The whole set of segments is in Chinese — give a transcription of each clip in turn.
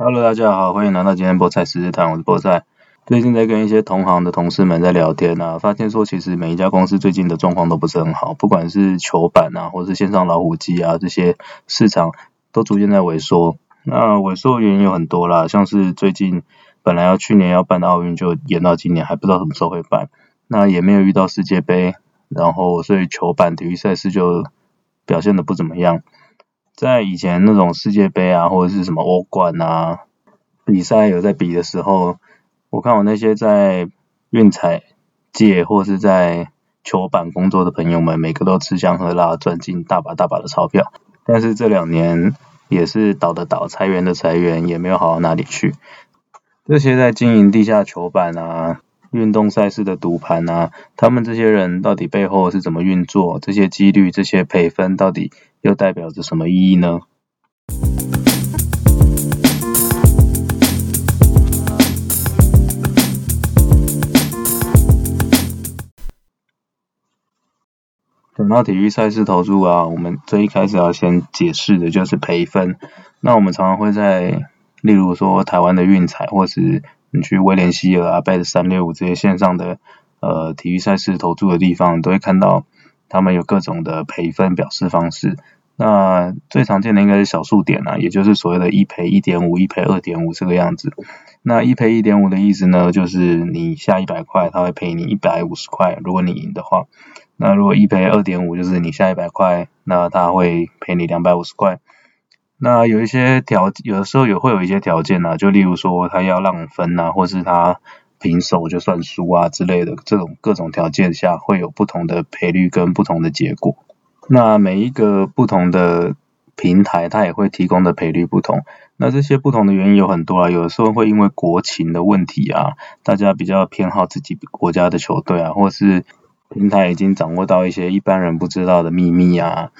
Hello，大家好，欢迎来到今天菠菜实时谈，我是菠菜。最近在跟一些同行的同事们在聊天啊，发现说其实每一家公司最近的状况都不是很好，不管是球板啊，或是线上老虎机啊，这些市场都逐渐在萎缩。那萎缩的原因有很多啦，像是最近本来要去年要办的奥运就延到今年，还不知道什么时候会办。那也没有遇到世界杯，然后所以球板体育赛事就表现的不怎么样。在以前那种世界杯啊，或者是什么欧冠啊，比赛有在比的时候，我看我那些在运彩界或是在球板工作的朋友们，每个都吃香喝辣，赚进大把大把的钞票。但是这两年也是倒的倒，裁员的裁员，也没有好到哪里去。这些在经营地下球板啊。运动赛事的赌盘啊，他们这些人到底背后是怎么运作？这些几率、这些赔分，到底又代表着什么意义呢？等到体育赛事投注啊，我们最一开始要先解释的就是赔分。那我们常常会在，例如说台湾的运彩，或是你去威廉希尔啊、贝的三六五这些线上的呃体育赛事投注的地方，都会看到他们有各种的赔分表示方式。那最常见的应该是小数点啊，也就是所谓的一赔一点五、一赔二点五这个样子。那一赔一点五的意思呢，就是你下一百块，他会赔你一百五十块，如果你赢的话。那如果一赔二点五，就是你下一百块，那他会赔你两百五十块。那有一些条，有的时候也会有一些条件啊，就例如说他要让分啊，或是他平手就算输啊之类的，这种各种条件下会有不同的赔率跟不同的结果。那每一个不同的平台，它也会提供的赔率不同。那这些不同的原因有很多啊，有的时候会因为国情的问题啊，大家比较偏好自己国家的球队啊，或是平台已经掌握到一些一般人不知道的秘密啊。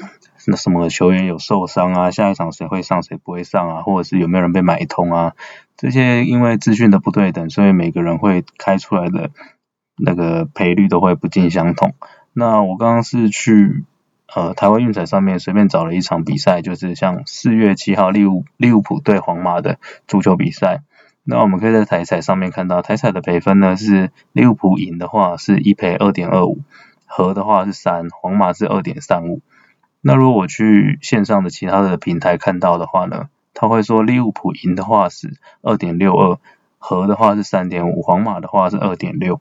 那什么球员有受伤啊？下一场谁会上谁不会上啊？或者是有没有人被买通啊？这些因为资讯的不对等，所以每个人会开出来的那个赔率都会不尽相同。那我刚刚是去呃台湾运彩上面随便找了一场比赛，就是像四月七号利物利物浦对皇马的足球比赛。那我们可以在台彩上面看到，台彩的赔分呢是利物浦赢的话是一赔二点二五，和的话是三，皇马是二点三五。那如果我去线上的其他的平台看到的话呢，他会说利物浦赢的话是二点六二，和的话是三点五，皇马的话是二点六。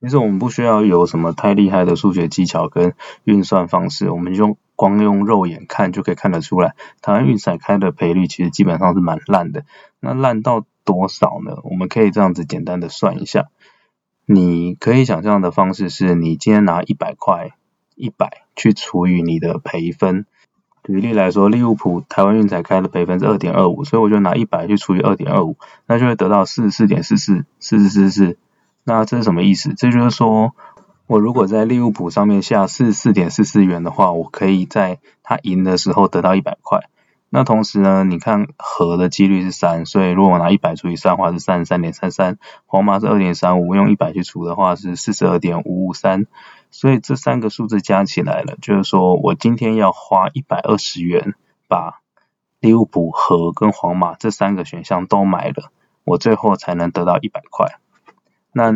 其实我们不需要有什么太厉害的数学技巧跟运算方式，我们用光用肉眼看就可以看得出来，台湾运彩开的赔率其实基本上是蛮烂的。那烂到多少呢？我们可以这样子简单的算一下，你可以想象的方式是你今天拿一百块。一百去除以你的赔分，举例来说，利物浦台湾运彩开的赔分是二点二五，所以我就拿一百去除以二点二五，那就会得到四十四点四四四四四四。那这是什么意思？这就是说，我如果在利物浦上面下四十四点四四元的话，我可以在他赢的时候得到一百块。那同时呢，你看和的几率是三，所以如果我拿一百除以三的话是三十三点三三，皇马是二点三五，用一百去除的话是四十二点五五三。所以这三个数字加起来了，就是说我今天要花一百二十元把利物浦和跟皇马这三个选项都买了，我最后才能得到一百块。那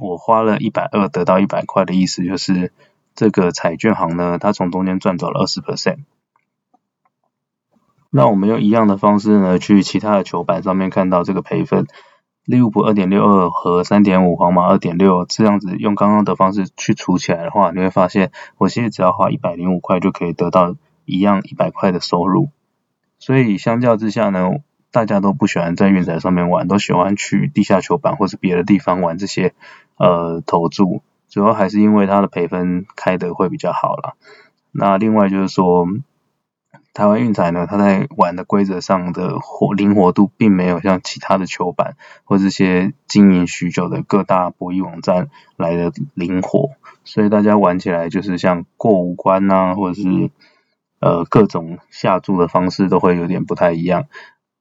我花了一百二得到一百块的意思就是这个彩券行呢，它从中间赚走了二十 percent。那我们用一样的方式呢，去其他的球板上面看到这个赔分。利物浦二点六二和三点五，皇马二点六，这样子用刚刚的方式去除起来的话，你会发现我现在只要花一百零五块就可以得到一样一百块的收入。所以相较之下呢，大家都不喜欢在运彩上面玩，都喜欢去地下球板或者别的地方玩这些呃投注，主要还是因为它的赔分开的会比较好啦。那另外就是说。台湾运彩呢，它在玩的规则上的活灵活度，并没有像其他的球板或这些经营许久的各大博弈网站来的灵活，所以大家玩起来就是像过五关呐，或者是呃各种下注的方式都会有点不太一样。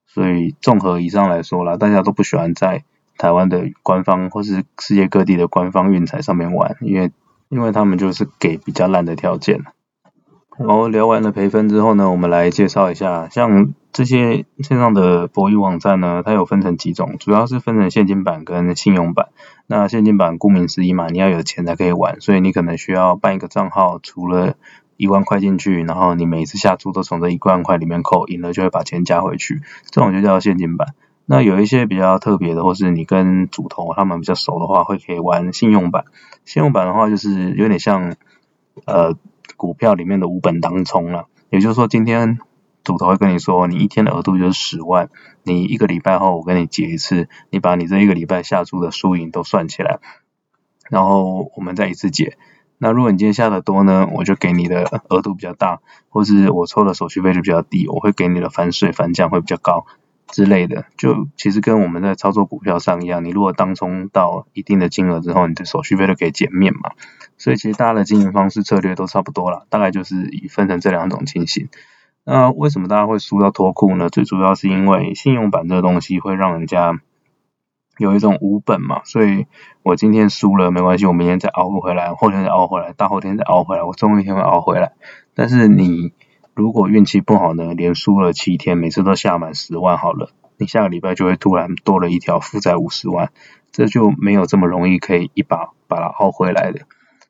所以综合以上来说啦，大家都不喜欢在台湾的官方或是世界各地的官方运彩上面玩，因为因为他们就是给比较烂的条件。然后聊完了赔分之后呢，我们来介绍一下，像这些线上的博弈网站呢，它有分成几种，主要是分成现金版跟信用版。那现金版顾名思义嘛，你要有钱才可以玩，所以你可能需要办一个账号，除了一万块进去，然后你每次下注都从这一万块里面扣，赢了就会把钱加回去，这种就叫现金版。那有一些比较特别的，或是你跟主头他们比较熟的话，会可以玩信用版。信用版的话，就是有点像呃股票里面的五本当冲了，也就是说今天。主头会跟你说，你一天的额度就是十万，你一个礼拜后我跟你结一次，你把你这一个礼拜下注的输赢都算起来，然后我们再一次结。那如果你今天下的多呢，我就给你的额度比较大，或是我抽的手续费就比较低，我会给你的反水反降会比较高之类的。就其实跟我们在操作股票上一样，你如果当冲到一定的金额之后，你的手续费都可以减免嘛。所以其实大家的经营方式策略都差不多了，大概就是以分成这两种情形。那为什么大家会输到脱裤呢？最主要是因为信用版这个东西会让人家有一种无本嘛，所以我今天输了没关系，我明天再熬回来，后天再熬回来，大后天再熬回来，我总有一天会熬回来。但是你如果运气不好呢，连输了七天，每次都下满十万好了，你下个礼拜就会突然多了一条负债五十万，这就没有这么容易可以一把把它薅回来的。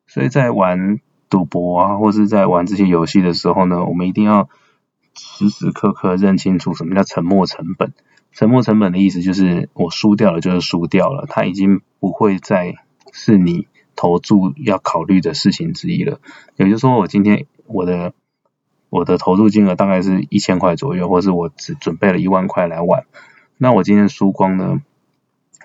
所以在玩赌博啊，或是在玩这些游戏的时候呢，我们一定要。时时刻刻认清楚什么叫沉没成本。沉没成本的意思就是我输掉了就是输掉了，它已经不会再是你投注要考虑的事情之一了。也就是说，我今天我的我的投入金额大概是一千块左右，或是我只准备了一万块来玩，那我今天输光呢？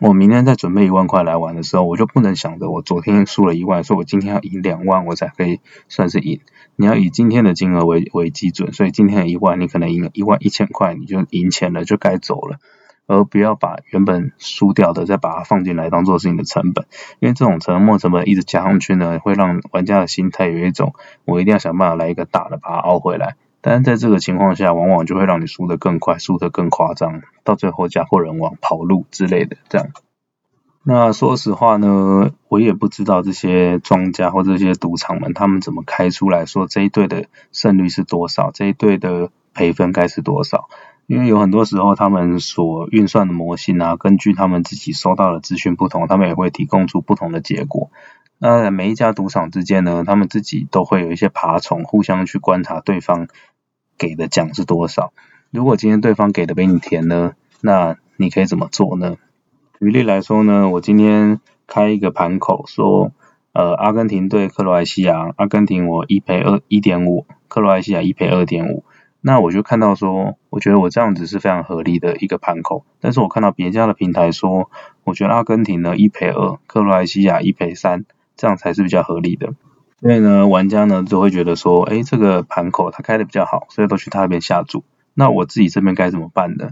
我明天再准备一万块来玩的时候，我就不能想着我昨天输了一万，说我今天要赢两万，我才可以算是赢。你要以今天的金额为为基准，所以今天的一万，你可能赢了一万一千块，你就赢钱了，就该走了，而不要把原本输掉的再把它放进来当做是你的成本，因为这种沉没成本一直加上去呢，会让玩家的心态有一种我一定要想办法来一个大的把它熬回来。但是在这个情况下，往往就会让你输得更快，输得更夸张，到最后家破人亡、跑路之类的这样。那说实话呢，我也不知道这些庄家或这些赌场们他们怎么开出来说这一队的胜率是多少，这一队的赔分该是多少。因为有很多时候他们所运算的模型啊，根据他们自己收到的资讯不同，他们也会提供出不同的结果。那每一家赌场之间呢，他们自己都会有一些爬虫，互相去观察对方给的奖是多少。如果今天对方给的比你甜呢，那你可以怎么做呢？举例来说呢，我今天开一个盘口，说呃阿根廷对克罗埃西亚，阿根廷我一赔二一点五，克罗埃西亚一赔二点五。那我就看到说，我觉得我这样子是非常合理的一个盘口。但是我看到别家的平台说，我觉得阿根廷呢一赔二，克罗埃西亚一赔三。这样才是比较合理的，所以呢，玩家呢就会觉得说，哎，这个盘口它开的比较好，所以都去他那边下注。那我自己这边该怎么办呢？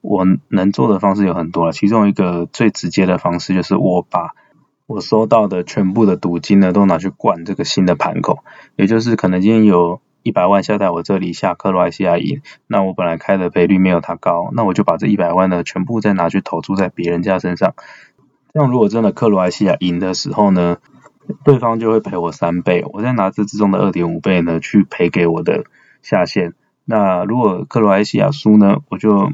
我能做的方式有很多了，其中一个最直接的方式就是我把我收到的全部的赌金呢都拿去灌这个新的盘口，也就是可能今天有一百万下在我这里下克罗埃西亚赢，那我本来开的赔率没有他高，那我就把这一百万呢全部再拿去投注在别人家身上。这样如果真的克罗埃西亚赢的时候呢，对方就会赔我三倍，我再拿这之中的二点五倍呢去赔给我的下线。那如果克罗埃西亚输呢，我就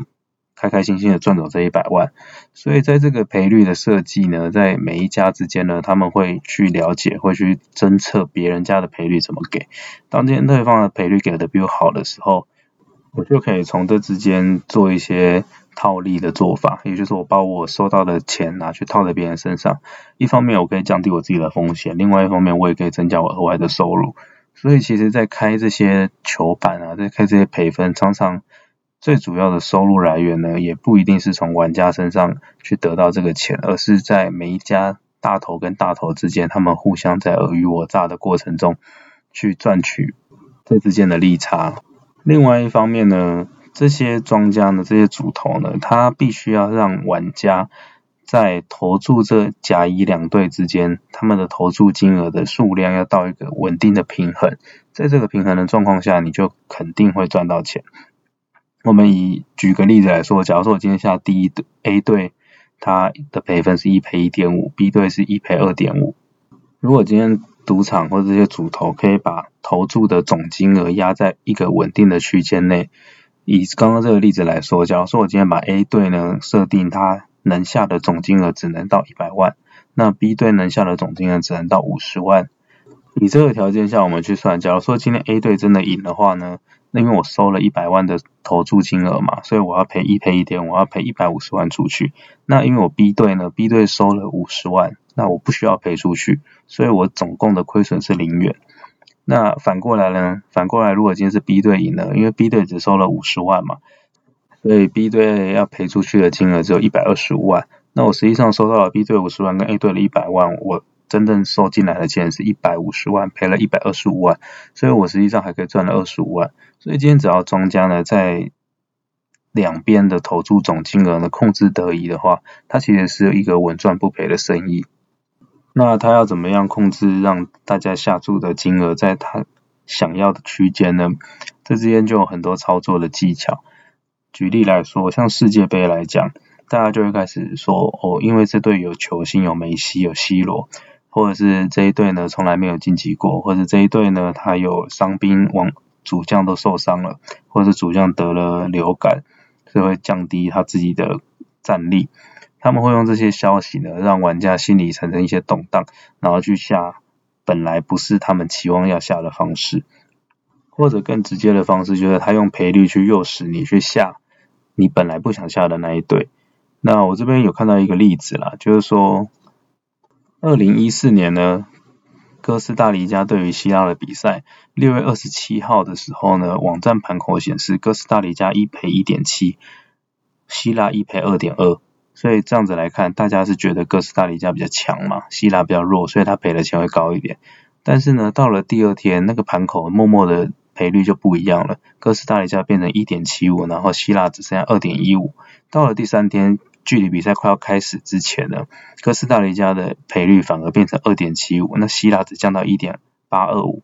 开开心心的赚走这一百万。所以在这个赔率的设计呢，在每一家之间呢，他们会去了解，会去侦测别人家的赔率怎么给。当今天对方的赔率给的比我好的时候，我就可以从这之间做一些。套利的做法，也就是我把我收到的钱拿去套在别人身上，一方面我可以降低我自己的风险，另外一方面我也可以增加我额外的收入。所以其实，在开这些球板啊，在开这些赔分，常常最主要的收入来源呢，也不一定是从玩家身上去得到这个钱，而是在每一家大头跟大头之间，他们互相在尔虞我诈的过程中去赚取这之间的利差。另外一方面呢，这些庄家呢，这些主头呢，他必须要让玩家在投注这甲乙两队之间，他们的投注金额的数量要到一个稳定的平衡，在这个平衡的状况下，你就肯定会赚到钱。我们以举个例子来说，假如说我今天下第一队 A 队，它的赔分是一赔一点五，B 队是一赔二点五。如果今天赌场或者这些主头可以把投注的总金额压在一个稳定的区间内，以刚刚这个例子来说，假如说我今天把 A 队呢设定它能下的总金额只能到一百万，那 B 队能下的总金额只能到五十万。以这个条件下，我们去算，假如说今天 A 队真的赢的话呢，那因为我收了一百万的投注金额嘛，所以我要赔一赔一点，我要赔一百五十万出去。那因为我 B 队呢，B 队收了五十万，那我不需要赔出去，所以我总共的亏损是零元。那反过来呢？反过来，如果今天是 B 队赢了，因为 B 队只收了五十万嘛，所以 B 队要赔出去的金额只有一百二十五万。那我实际上收到了 B 队五十万跟 A 队的一百万，我真正收进来的钱是一百五十万，赔了一百二十五万，所以我实际上还可以赚了二十五万。所以今天只要庄家呢在两边的投注总金额呢控制得宜的话，它其实是一个稳赚不赔的生意。那他要怎么样控制让大家下注的金额在他想要的区间呢？这之间就有很多操作的技巧。举例来说，像世界杯来讲，大家就会开始说哦，因为这队有球星，有梅西，有 C 罗，或者是这一队呢从来没有晋级过，或者这一队呢他有伤兵，王主将都受伤了，或者是主将得了流感，就会降低他自己的战力。他们会用这些消息呢，让玩家心里产生一些动荡，然后去下本来不是他们期望要下的方式，或者更直接的方式，就是他用赔率去诱使你去下你本来不想下的那一队。那我这边有看到一个例子啦，就是说，二零一四年呢，哥斯达黎加对于希腊的比赛，六月二十七号的时候呢，网站盘口显示哥斯达黎加一赔一点七，希腊一赔二点二。所以这样子来看，大家是觉得哥斯达黎加比较强嘛，希腊比较弱，所以他赔的钱会高一点。但是呢，到了第二天，那个盘口默默的赔率就不一样了，哥斯达黎加变成一点七五，然后希腊只剩下二点一五。到了第三天，距离比赛快要开始之前呢，哥斯达黎加的赔率反而变成二点七五，那希腊只降到一点八二五。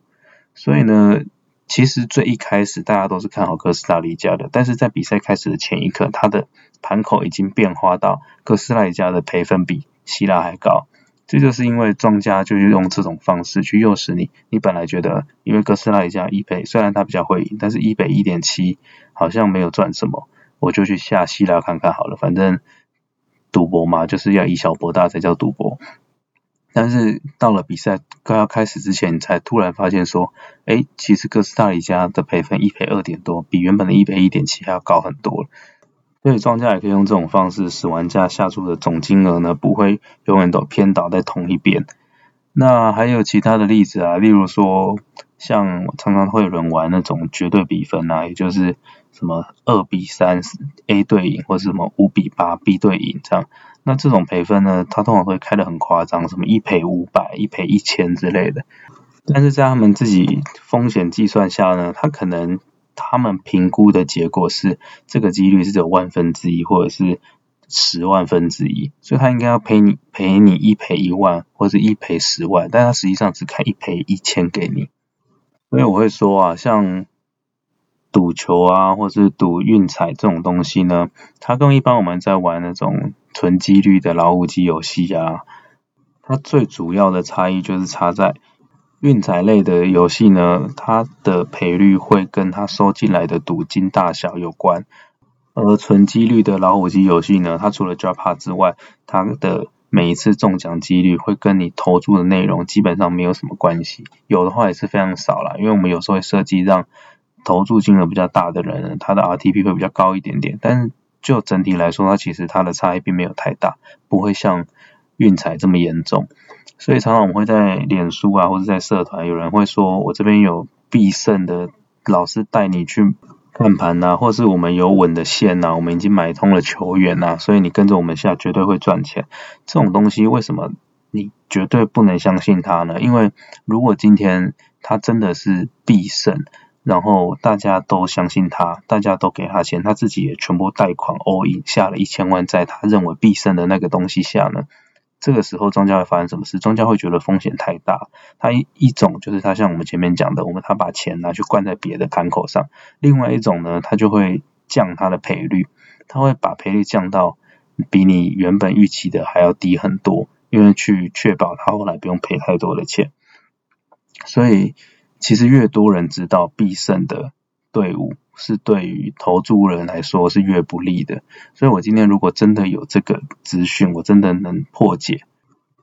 所以呢，其实最一开始大家都是看好哥斯达黎加的，但是在比赛开始的前一刻，它的盘口已经变化到哥斯达黎加的赔分比希腊还高，这就是因为庄家就是用这种方式去诱使你，你本来觉得因为哥斯达黎加一赔，虽然它比较会赢，但是一赔一点七好像没有赚什么，我就去下希腊看看好了，反正赌博嘛，就是要以小博大才叫赌博。但是到了比赛快要开始之前，你才突然发现说，哎，其实哥斯达黎加的赔分一赔二点多，比原本的一赔一点七还要高很多。所以庄家也可以用这种方式，使玩家下注的总金额呢不会永远都偏倒在同一边。那还有其他的例子啊，例如说，像常常会有人玩那种绝对比分啊，也就是什么二比三 A 对赢，或者什么五比八 B 对赢这样。那这种赔分呢，它通常会开的很夸张，什么一赔五百、一赔一千之类的。但是在他们自己风险计算下呢，他可能。他们评估的结果是，这个几率是只有万分之一，或者是十万分之一，所以他应该要赔你赔你一赔一万，或者一赔十万，但他实际上只开一赔一千给你。所以我会说啊，像赌球啊，或是赌运彩这种东西呢，它跟一般我们在玩那种纯几率的老虎机游戏啊，它最主要的差异就是差在。运彩类的游戏呢，它的赔率会跟它收进来的赌金大小有关，而纯几率的老虎机游戏呢，它除了 j a p a 之外，它的每一次中奖几率会跟你投注的内容基本上没有什么关系，有的话也是非常少啦，因为我们有时候会设计让投注金额比较大的人，他的 RTP 会比较高一点点，但是就整体来说，它其实它的差异并没有太大，不会像运彩这么严重。所以常常我们会在脸书啊，或者在社团，有人会说我这边有必胜的老师带你去看盘呐，或是我们有稳的线呐，我们已经买通了球员呐，所以你跟着我们下绝对会赚钱。这种东西为什么你绝对不能相信他呢？因为如果今天他真的是必胜，然后大家都相信他，大家都给他钱，他自己也全部贷款 all in 下了一千万，在他认为必胜的那个东西下呢？这个时候庄家会发生什么事？庄家会觉得风险太大。他一一种就是他像我们前面讲的，我们他把钱拿去灌在别的盘口上；另外一种呢，他就会降他的赔率，他会把赔率降到比你原本预期的还要低很多，因为去确保他后来不用赔太多的钱。所以其实越多人知道必胜的队伍是对于投注人来说是越不利的。所以我今天如果真的有这个资讯，我真的能破解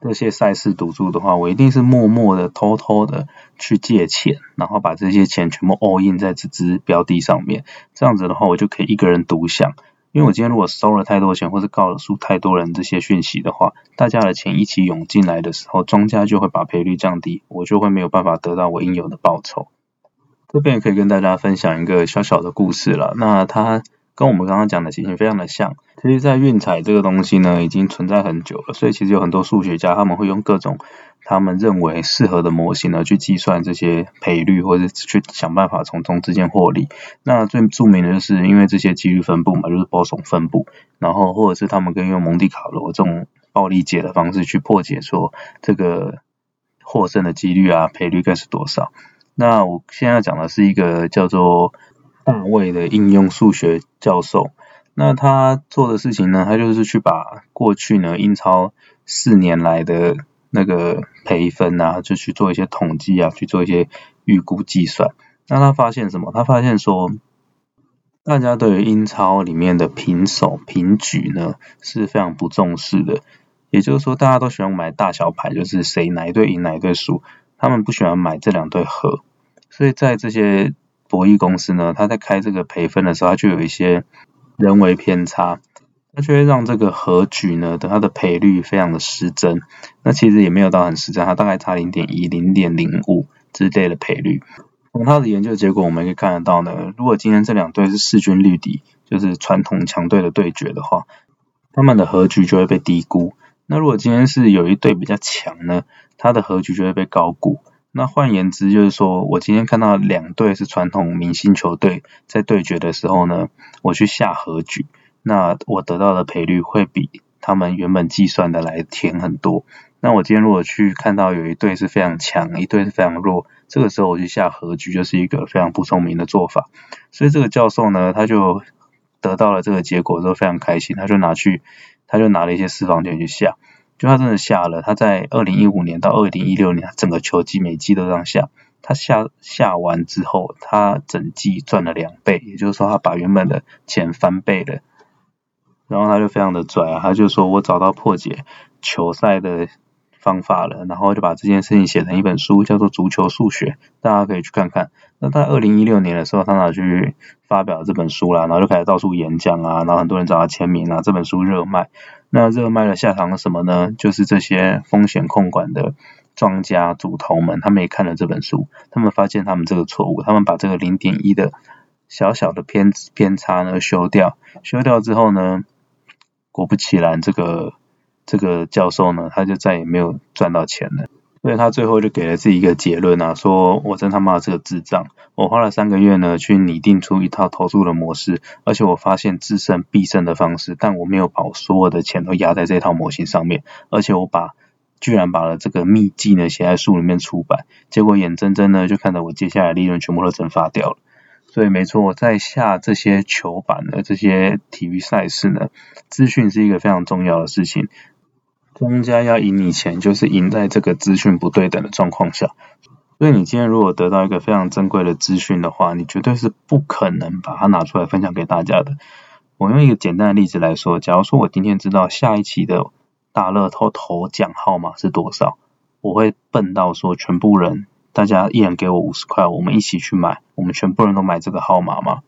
这些赛事赌注的话，我一定是默默的、偷偷的去借钱，然后把这些钱全部 all in 在这支标的上面。这样子的话，我就可以一个人独享。因为我今天如果收了太多钱，或是告诉太多人这些讯息的话，大家的钱一起涌进来的时候，庄家就会把赔率降低，我就会没有办法得到我应有的报酬。这边也可以跟大家分享一个小小的故事了。那它跟我们刚刚讲的情形非常的像。其实，在运彩这个东西呢，已经存在很久了，所以其实有很多数学家他们会用各种他们认为适合的模型呢，去计算这些赔率，或者去想办法从中之间获利。那最著名的就是因为这些几率分布嘛，就是波耸分布，然后或者是他们可以用蒙地卡罗这种暴力解的方式去破解说这个获胜的几率啊，赔率该是多少。那我现在讲的是一个叫做大卫的应用数学教授。那他做的事情呢，他就是去把过去呢英超四年来的那个赔分啊，就去做一些统计啊，去做一些预估计算。那他发现什么？他发现说，大家对于英超里面的平手、平局呢是非常不重视的。也就是说，大家都喜欢买大小牌，就是谁哪一队赢哪一队输。他们不喜欢买这两对和，所以在这些博弈公司呢，他在开这个赔分的时候，他就有一些人为偏差，那就会让这个和局呢的它的赔率非常的失真。那其实也没有到很失真，它大概差零点一、零点零五之类的赔率。从它的研究结果，我们可以看得到呢，如果今天这两队是势均力敌，就是传统强队的对决的话，他们的和局就会被低估。那如果今天是有一队比较强呢，它的和局就会被高估。那换言之就是说，我今天看到两队是传统明星球队在对决的时候呢，我去下和局，那我得到的赔率会比他们原本计算的来甜很多。那我今天如果去看到有一对是非常强，一对是非常弱，这个时候我去下和局就是一个非常不聪明的做法。所以这个教授呢，他就得到了这个结果之后非常开心，他就拿去。他就拿了一些私房钱去下，就他真的下了。他在二零一五年到二零一六年，整个球季每季都这样下。他下下完之后，他整季赚了两倍，也就是说他把原本的钱翻倍了。然后他就非常的拽，他就说我找到破解球赛的。方法了，然后就把这件事情写成一本书，叫做《足球数学》，大家可以去看看。那在二零一六年的时候，他拿去发表这本书啦，然后就开始到处演讲啊，然后很多人找他签名啊，这本书热卖。那热卖的下场是什么呢？就是这些风险控管的庄家主头们，他们也看了这本书，他们发现他们这个错误，他们把这个零点一的小小的偏偏差呢修掉，修掉之后呢，果不其然，这个。这个教授呢，他就再也没有赚到钱了，所以他最后就给了自己一个结论啊，说我真他妈是个智障，我花了三个月呢去拟定出一套投注的模式，而且我发现制胜必胜的方式，但我没有把我所有的钱都压在这套模型上面，而且我把居然把了这个秘籍呢写在书里面出版，结果眼睁睁呢就看到我接下来利润全部都蒸发掉了。所以没错，在下这些球板的这些体育赛事呢，资讯是一个非常重要的事情。庄家要赢你钱，就是赢在这个资讯不对等的状况下。所以你今天如果得到一个非常珍贵的资讯的话，你绝对是不可能把它拿出来分享给大家的。我用一个简单的例子来说，假如说我今天知道下一期的大乐透头奖号码是多少，我会笨到说全部人。大家一人给我五十块，我们一起去买，我们全部人都买这个号码吗？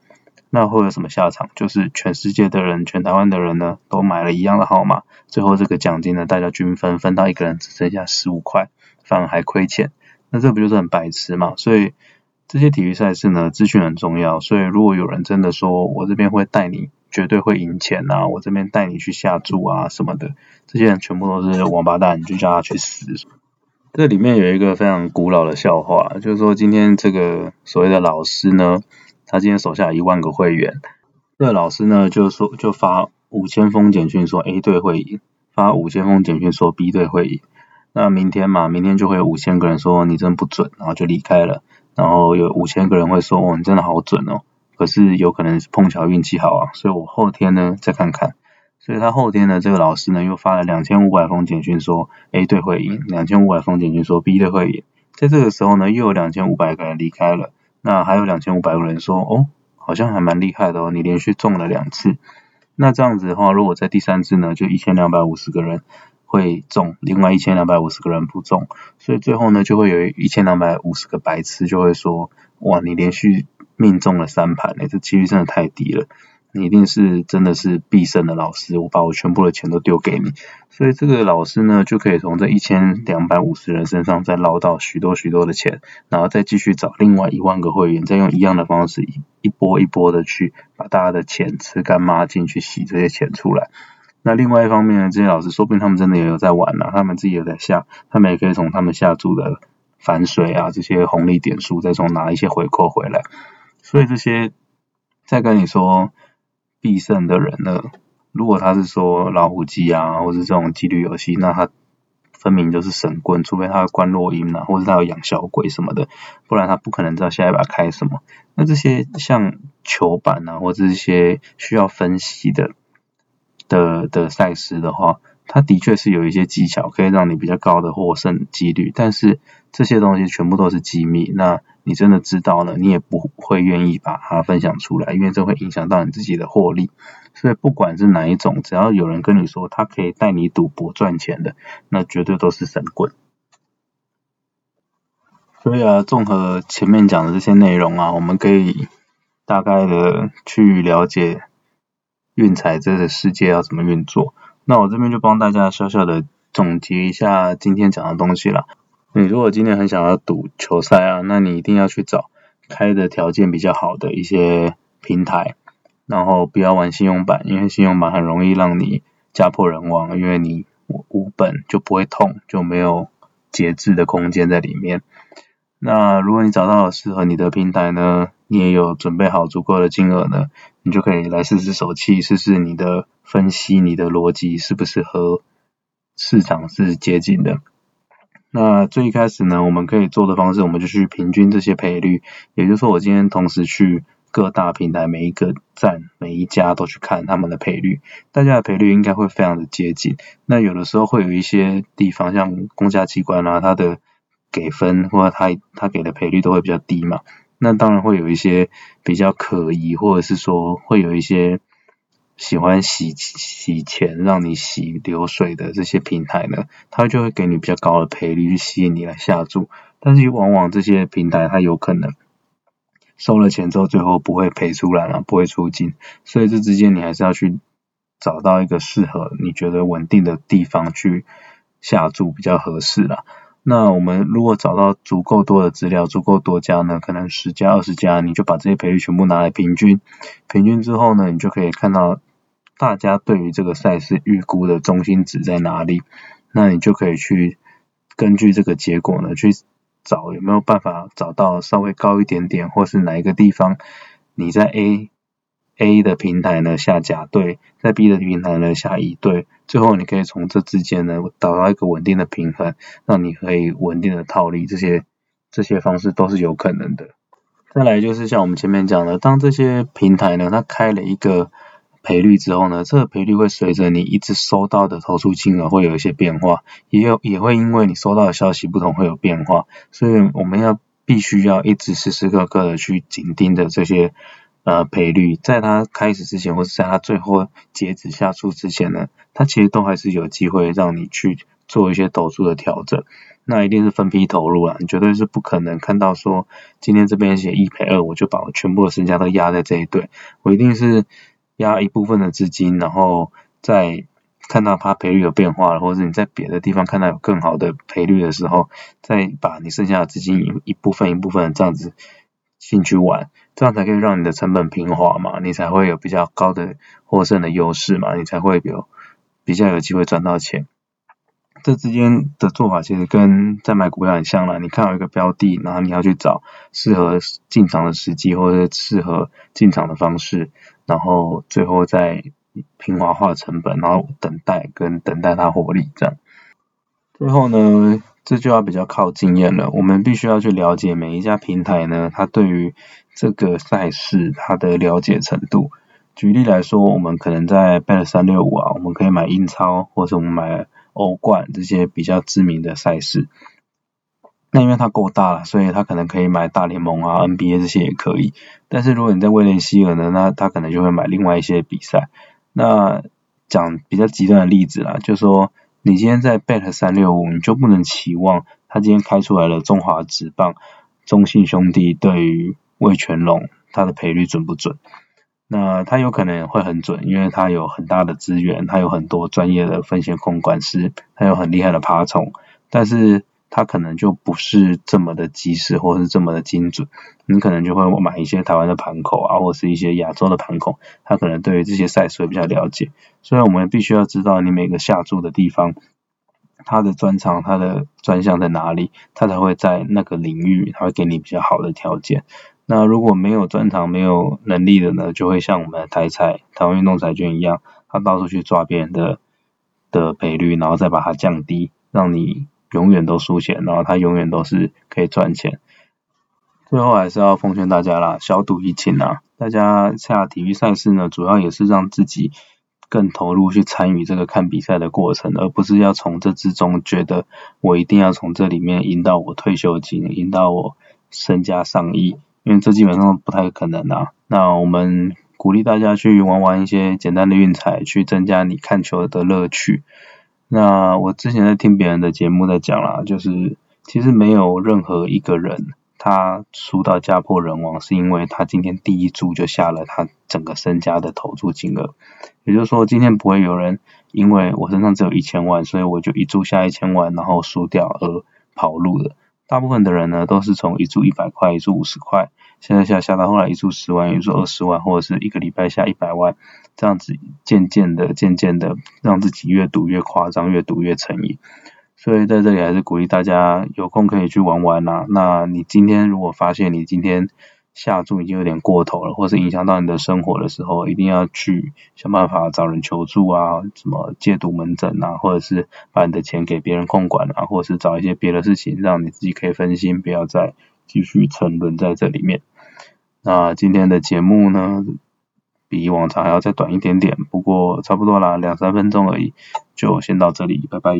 那会有什么下场？就是全世界的人，全台湾的人呢，都买了一样的号码，最后这个奖金呢，大家均分，分到一个人只剩下十五块，反而还亏钱，那这不就是很白痴嘛？所以这些体育赛事呢，资讯很重要。所以如果有人真的说我这边会带你，绝对会赢钱啊，我这边带你去下注啊什么的，这些人全部都是王八蛋，你就叫他去死。这里面有一个非常古老的笑话，就是说今天这个所谓的老师呢，他今天手下一万个会员，这老师呢就说就发五千封简讯说 A 队会赢，发五千封简讯说 B 队会赢，那明天嘛，明天就会有五千个人说你真不准，然后就离开了，然后有五千个人会说哦你真的好准哦，可是有可能是碰巧运气好啊，所以我后天呢再看看。所以他后天呢，这个老师呢又发了两千五百封简讯说 A 队会赢，两千五百封简讯说 B 队会赢。在这个时候呢，又有两千五百个人离开了，那还有两千五百个人说哦好像还蛮厉害的哦，你连续中了两次。那这样子的话，如果在第三次呢，就一千两百五十个人会中，另外一千两百五十个人不中，所以最后呢，就会有一千两百五十个白痴就会说，哇，你连续命中了三盘，哎，这几率真的太低了。你一定是真的是必胜的老师，我把我全部的钱都丢给你，所以这个老师呢就可以从这一千两百五十人身上再捞到许多许多的钱，然后再继续找另外一万个会员，再用一样的方式一波一波的去把大家的钱吃干抹净，去洗这些钱出来。那另外一方面呢，这些老师说不定他们真的也有在玩呢，他们自己有在下，他们也可以从他们下注的反水啊这些红利点数，再从拿一些回扣回来。所以这些再跟你说。必胜的人呢？如果他是说老虎机啊，或是这种几率游戏，那他分明就是神棍，除非他关落音啊，或者他有养小鬼什么的，不然他不可能知道下一把开什么。那这些像球板啊，或者一些需要分析的的的赛事的话，它的确是有一些技巧可以让你比较高的获胜几率，但是这些东西全部都是机密。那你真的知道了，你也不会愿意把它分享出来，因为这会影响到你自己的获利。所以不管是哪一种，只要有人跟你说他可以带你赌博赚钱的，那绝对都是神棍。所以啊，综合前面讲的这些内容啊，我们可以大概的去了解运彩这个世界要怎么运作。那我这边就帮大家小小的总结一下今天讲的东西了。你如果今天很想要赌球赛啊，那你一定要去找开的条件比较好的一些平台，然后不要玩信用版，因为信用版很容易让你家破人亡，因为你无本就不会痛，就没有节制的空间在里面。那如果你找到了适合你的平台呢，你也有准备好足够的金额呢，你就可以来试试手气，试试你的分析，你的逻辑是不是和市场是接近的。那最一开始呢，我们可以做的方式，我们就去平均这些赔率，也就是说，我今天同时去各大平台每一个站每一家都去看他们的赔率，大家的赔率应该会非常的接近。那有的时候会有一些地方，像公家机关啊，它的给分或者它它给的赔率都会比较低嘛，那当然会有一些比较可疑，或者是说会有一些。喜欢洗洗钱让你洗流水的这些平台呢，它就会给你比较高的赔率去吸引你来下注，但是往往这些平台它有可能收了钱之后最后不会赔出来了，不会出金，所以这之间你还是要去找到一个适合你觉得稳定的地方去下注比较合适啦。那我们如果找到足够多的资料，足够多家呢，可能十家二十家，你就把这些赔率全部拿来平均，平均之后呢，你就可以看到大家对于这个赛事预估的中心值在哪里，那你就可以去根据这个结果呢，去找有没有办法找到稍微高一点点，或是哪一个地方你在 A。A 的平台呢下甲对，在 B 的平台呢下乙对，最后你可以从这之间呢找到一个稳定的平衡，让你可以稳定的套利，这些这些方式都是有可能的。再来就是像我们前面讲的，当这些平台呢它开了一个赔率之后呢，这个赔率会随着你一直收到的投诉金额会有一些变化，也有也会因为你收到的消息不同会有变化，所以我们要必须要一直时时刻刻的去紧盯着这些。呃，赔率在它开始之前，或者在它最后截止下注之前呢，它其实都还是有机会让你去做一些投注的调整。那一定是分批投入啊，你绝对是不可能看到说今天这边写一赔二，我就把我全部的身家都压在这一对。我一定是压一部分的资金，然后再看到它赔率有变化，或者你在别的地方看到有更好的赔率的时候，再把你剩下的资金一部分一部分这样子进去玩。这样才可以让你的成本平滑嘛，你才会有比较高的获胜的优势嘛，你才会有比较有机会赚到钱。这之间的做法其实跟在买股票很像了，你看到一个标的，然后你要去找适合进场的时机或者适合进场的方式，然后最后再平滑化成本，然后等待跟等待它获利这样。最后呢？这就要比较靠经验了，我们必须要去了解每一家平台呢，它对于这个赛事它的了解程度。举例来说，我们可能在 Bet 三六五啊，我们可以买英超或者我们买欧冠这些比较知名的赛事。那因为它够大了，所以它可能可以买大联盟啊、NBA 这些也可以。但是如果你在威廉希尔呢，那他可能就会买另外一些比赛。那讲比较极端的例子啦，就说你今天在 Bet 三六五，你就不能期望他今天开出来了中华职棒中信兄弟对于魏全龙，他的赔率准不准？那他有可能会很准，因为他有很大的资源，他有很多专业的风险控管师，他有很厉害的爬虫，但是。它可能就不是这么的及时，或是这么的精准。你可能就会买一些台湾的盘口啊，或是一些亚洲的盘口，他可能对于这些赛事会比较了解。所以我们必须要知道你每个下注的地方，它的专长、它的专项在哪里，它才会在那个领域，它会给你比较好的条件。那如果没有专长、没有能力的呢，就会像我们的台彩、台湾运动彩券一样，他到处去抓别人的的赔率，然后再把它降低，让你。永远都输钱，然后他永远都是可以赚钱。最后还是要奉劝大家啦，小赌怡情啊！大家下体育赛事呢，主要也是让自己更投入去参与这个看比赛的过程，而不是要从这之中觉得我一定要从这里面赢到我退休金，赢到我身家上亿，因为这基本上不太可能啊。那我们鼓励大家去玩玩一些简单的运彩，去增加你看球的乐趣。那我之前在听别人的节目在讲啦，就是其实没有任何一个人他输到家破人亡，是因为他今天第一注就下了他整个身家的投注金额。也就是说，今天不会有人因为我身上只有一千万，所以我就一注下一千万，然后输掉而跑路的。大部分的人呢，都是从一注一百块，一注五十块。现在下下到后来一注十万，一注二十万，或者是一个礼拜下一百万，这样子渐渐的、渐渐的让自己越赌越夸张，越赌越成瘾。所以在这里还是鼓励大家有空可以去玩玩呐。那你今天如果发现你今天下注已经有点过头了，或是影响到你的生活的时候，一定要去想办法找人求助啊，什么戒毒门诊啊，或者是把你的钱给别人控管啊，或者是找一些别的事情，让你自己可以分心，不要再继续沉沦在这里面。那今天的节目呢，比往常还要再短一点点，不过差不多啦，两三分钟而已，就先到这里，拜拜。